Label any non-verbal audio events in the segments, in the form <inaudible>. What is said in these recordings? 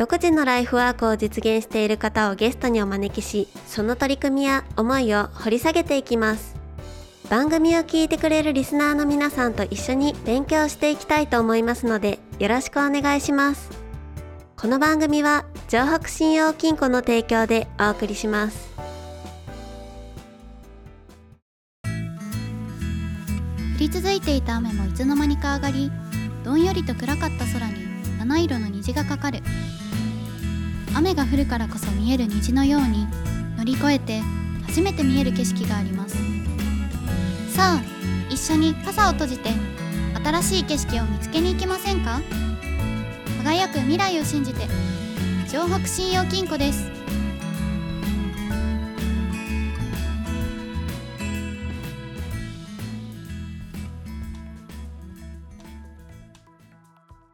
独自のライフワークを実現している方をゲストにお招きしその取り組みや思いを掘り下げていきます。番組を聞いてくれるリスナーの皆さんと一緒に勉強していきたいと思いますのでよろしくお願いします。この番組は城北信用金庫の提供でお送りします。降り続いていた雨もいつの間にか上がりどんよりと暗かった空に七色の虹がかかる。雨が降るからこそ見える虹のように乗り越えて初めて見える景色があります。さあ一緒に傘を閉じて新しい景色を見つけに行きませんか？輝く未来を信じて城北信用金庫です。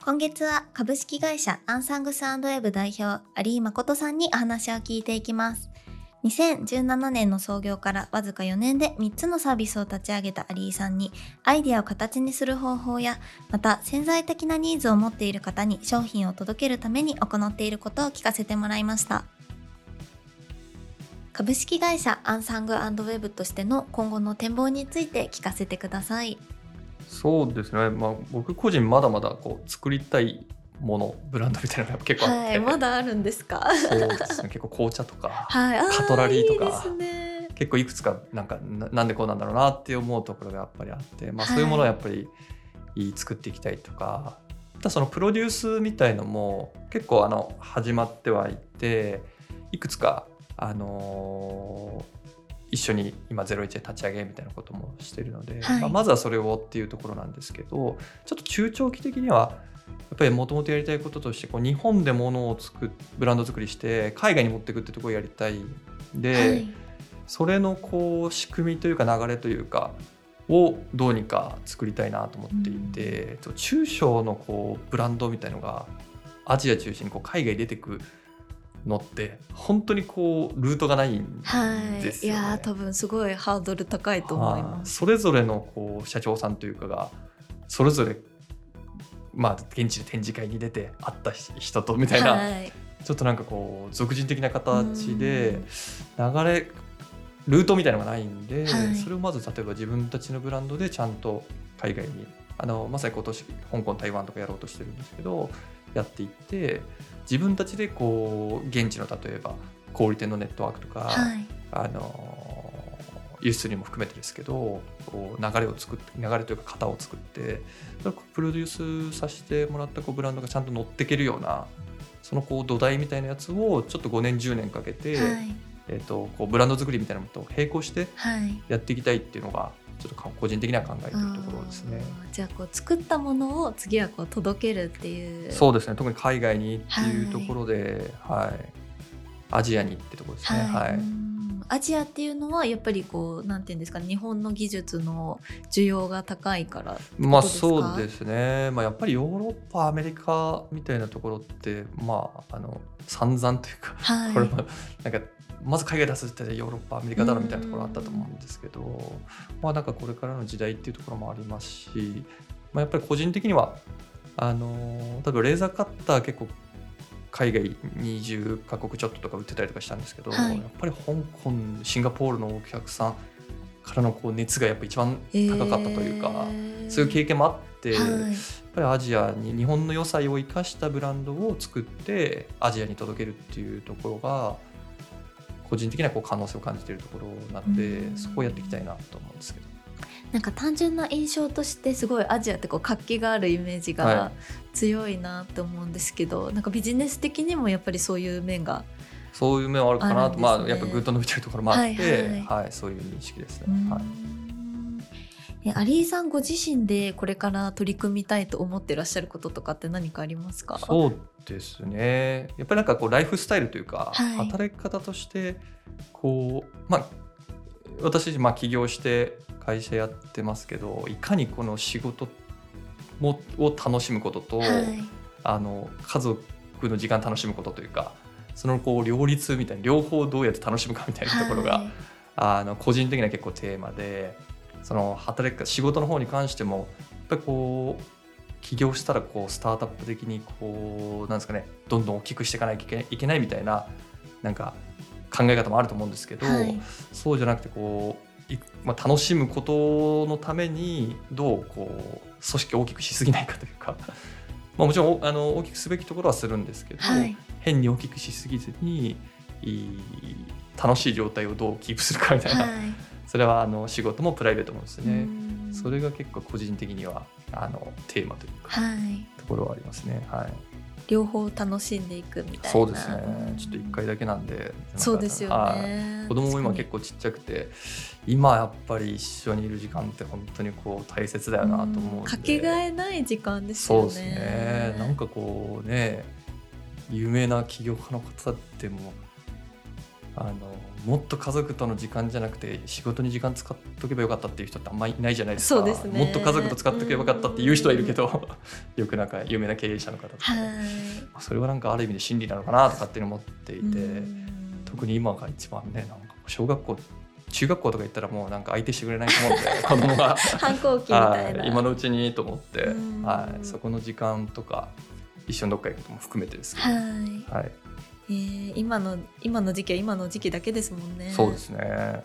今月は株式会社アンサングスウェブ代表有井誠さんにお話を聞いていきます。2017年の創業からわずか4年で3つのサービスを立ち上げた有井さんにアイデアを形にする方法やまた潜在的なニーズを持っている方に商品を届けるために行っていることを聞かせてもらいました。株式会社アンサングウェブとしての今後の展望について聞かせてください。そうですね、まあ、僕個人まだまだこう作りたいものブランドみたいなのが結構あって、はいまだあるんですか？そうですね。結構紅茶とか、<laughs> はい、あカトラリーとかね。結構いくつかなんかななんでこうなんだろうなって思うところがやっぱりあって、まあ、そういうものをやっぱり作っていきたいとか、またそのプロデュースみたいのも結構あの始まってはいていくつかあのー一緒に今01で立ち上げみたいなこともしてるので、はい。まあ、まずはそれをっていうところなんですけどちょっと中長期的にはやっぱりもともとやりたいこととしてこう日本で物を作っブランド作りして海外に持っていくってところをやりたいんで、はい。それのこう仕組みというか流れというかをどうにか作りたいなと思っていて、中小のこうブランドみたいのがアジア中心にこう海外に出てくのって本当にこうルートがないんはい、ですよね。い。やー多分すごいハードル高いと思いはい。ます。それぞれのこう社長さんというかがそれぞれまあ現地で展示会に出て会った人とみたいな、はい、ちょっとなんかこう俗人的な形で流れルートみたいなのがないんで、はい。それをまず例えば自分たちのブランドでちゃんと海外にあのまさに今年香港台湾とかやろうとしてるんですけどやっていって自分たちでこう現地の例えば小売店のネットワークとか、はい、あの輸出にも含めてですけどこう流れを作って流れというか型を作ってプロデュースさせてもらったこうブランドがちゃんと乗っていけるようなそのこう土台みたいなやつをちょっと5年10年かけて、はい、えー、とこうブランド作りみたいなのと並行してはい。やっていきたいっていうのがちょっとか個人的には考えているところですね。じゃあこう作ったものを次はこう届けるっていう。そうですね特に海外にっていうところで、はいアジアにってところですね。はい。はいうんアジアっていうのはやっぱりこうなんていうんですか日本の技術の需要が高いからまあそうですね、まあ、やっぱりヨーロッパアメリカみたいなところってまああの散々というか、はい。これもなんかまず海外出すってヨーロッパアメリカだろみたいなところあったと思うんですけどまあなんかこれからの時代っていうところもありますし、まあ、やっぱり個人的にはあの例えばレーザーカッター結構海外20カ国ちょっととか売ってたりとかしたんですけど、はい。やっぱり香港シンガポールのお客さんからのこう熱がやっぱ一番高かったというか、えー。そういう経験もあって、はい。やっぱりアジアに日本の良さを生かしたブランドを作ってアジアに届けるっていうところが個人的にはこう可能性を感じているところなのでうん。そこをやっていきたいなと思うんですけど。なんか単純な印象としてすごいアジアってこう活気があるイメージはが強いなって思うんですけど、なんかビジネス的にもやっぱりそういう面がそういう面はあるかなと、ね。まあやっぱぐっと伸びてるところもあって、はいはいはい。そういう認識ですね。うん。はい。え有井さんご自身でこれから取り組みたいと思ってらっしゃることとかって何かありますか？そうですね。やっぱりなんかこうライフスタイルというか、はい。働き方としてこうまあ私まあ起業して会社やってますけどいかにこの仕事もを楽しむことと、はい。あの家族の時間楽しむことというかそのこう両立みたいな両方どうやって楽しむかみたいなところが、はい。あの個人的には結構テーマでその働き方仕事の方に関してもやっぱりこう起業したらこうスタートアップ的にこうなんですかねどんどん大きくしていかなきゃいけいけないみたいななんか考え方もあると思うんですけど、はい。そうじゃなくてこういまあ、楽しむことのためにどうこう組織を大きくしすぎないかというか、<laughs> まあ、もちろんおあの大きくすべきところはするんですけど、はい。変に大きくしすぎずにいい楽しい状態をどうキープするかみたいな、はい。それはあの仕事もプライベートもですね、うん。それが結構個人的にはあのテーマというかはい。ところはありますね。はい、両方楽しんでいくみたいな。そうですね。ちょっと1回だけなんで。そうですよはいね子供も今結構ちっちゃくて今やっぱり一緒にいる時間って本当にこう大切だよなと思うかけがえない時間ですよね。そうですね。なんかこうね有名な起業家の方ってもあのもっと家族との時間じゃなくて仕事に時間使っとけばよかったっていう人ってあんまりいないじゃないですか。ね。もっと家族と使っとけばよかったっていう人はいるけどよくなんか有名な経営者の方とか、はい。それはなんかある意味で真理なのかなとかっていうのを思っていて。うん。特に今が一番ねなんか小学校中学校とか行ったらもうなんか相手してくれないと思うんで <laughs> 子供が。反抗期みたいな。はい。今のうちにと思って。うん、はい、そこの時間とか一緒にどっか行くことも含めてですけど、はい、はいえー今の今の時期は今の時期だけですもんね。そうですね。え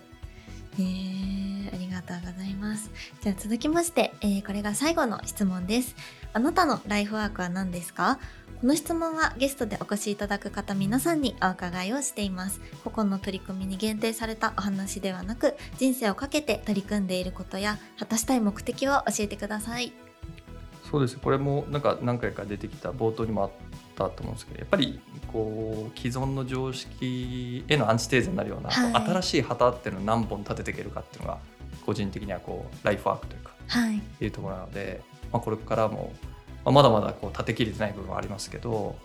ーありがとうございます。じゃあ続きまして、えーこれが最後の質問です。あなたのライフワークは何ですか？この質問はゲストでお越しいただく方皆さんにお伺いをしています。個々の取り組みに限定されたお話ではなく人生をかけて取り組んでいることや果たしたい目的を教えてくださいそうですこれもなんか何回か出てきた冒頭にもあったと思うんですけどやっぱりこう既存の常識へのアンチテーゼになるような、はい。新しい旗っていうのを何本立てていけるかっていうのが個人的にはこうライフワークというかはい。いうところなので、まあ、これからも、まあまだまだこう立てきれてない部分はありますけど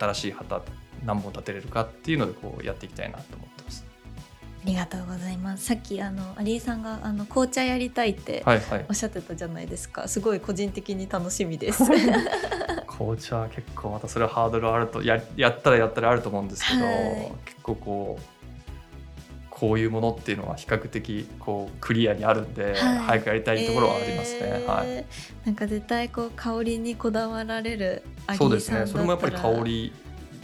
新しい旗何本立てれるかっていうのでこうやっていきたいなと思ってます。ありがとうございます。さっきあの有井さんがあの紅茶やりたいってはいはい。おっしゃってたじゃないですか。すごい個人的に楽しみです。<laughs> 紅茶は結構またそれはハードルあるとややったらやったらあると思うんですけど、はい。結構こうこういうものっていうのは比較的こうクリアにあるんで、はい。早くやりたいところはありますね。えー。はい、なんか絶対こう香りにこだわられるそうですね。それもやっぱり香り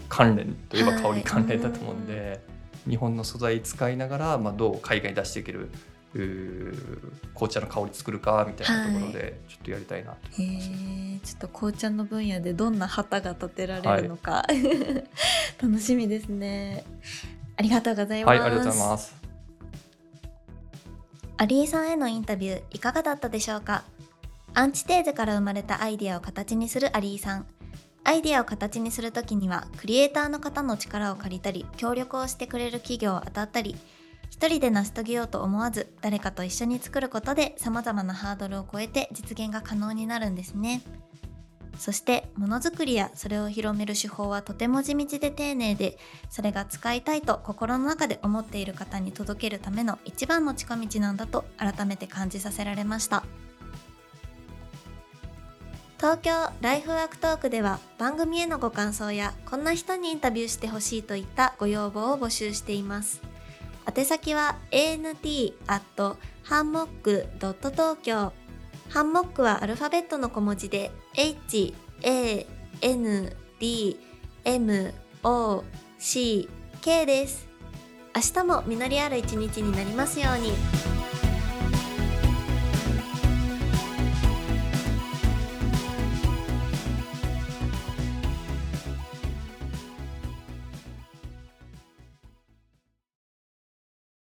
関連といえばはい香り関連だと思うんで、日本の素材使いながら、まあ、どう海外に出していける紅茶の香り作るかみたいなところでちょっとやりたいなとへ思います。ー。ちょっと紅茶の分野でどんな旗が立てられるのか、<laughs> 楽しみですね。ありがとうございます、はい、ありがとうございます。有井さんへのインタビューいかがだったでしょうか？アンチテーゼから生まれたアイデアを形にする有井さんアイデアを形にするときにはクリエイターの方の力を借りたり協力をしてくれる企業を当たったり一人で成し遂げようと思わず誰かと一緒に作ることで様々なハードルを超えて実現が可能になるんですね。そしてものづくりやそれを広める手法はとても地道で丁寧でそれが使いたいと心の中で思っている方に届けるための一番の近道なんだと改めて感じさせられました。東京ライフワークトークでは番組へのご感想やこんな人にインタビューしてほしいといったご要望を募集しています。宛先は ant hanmok.tokyo ハンモックはアルファベットの小文字で h a n d m o c k です。明日も実りある一日になりますように。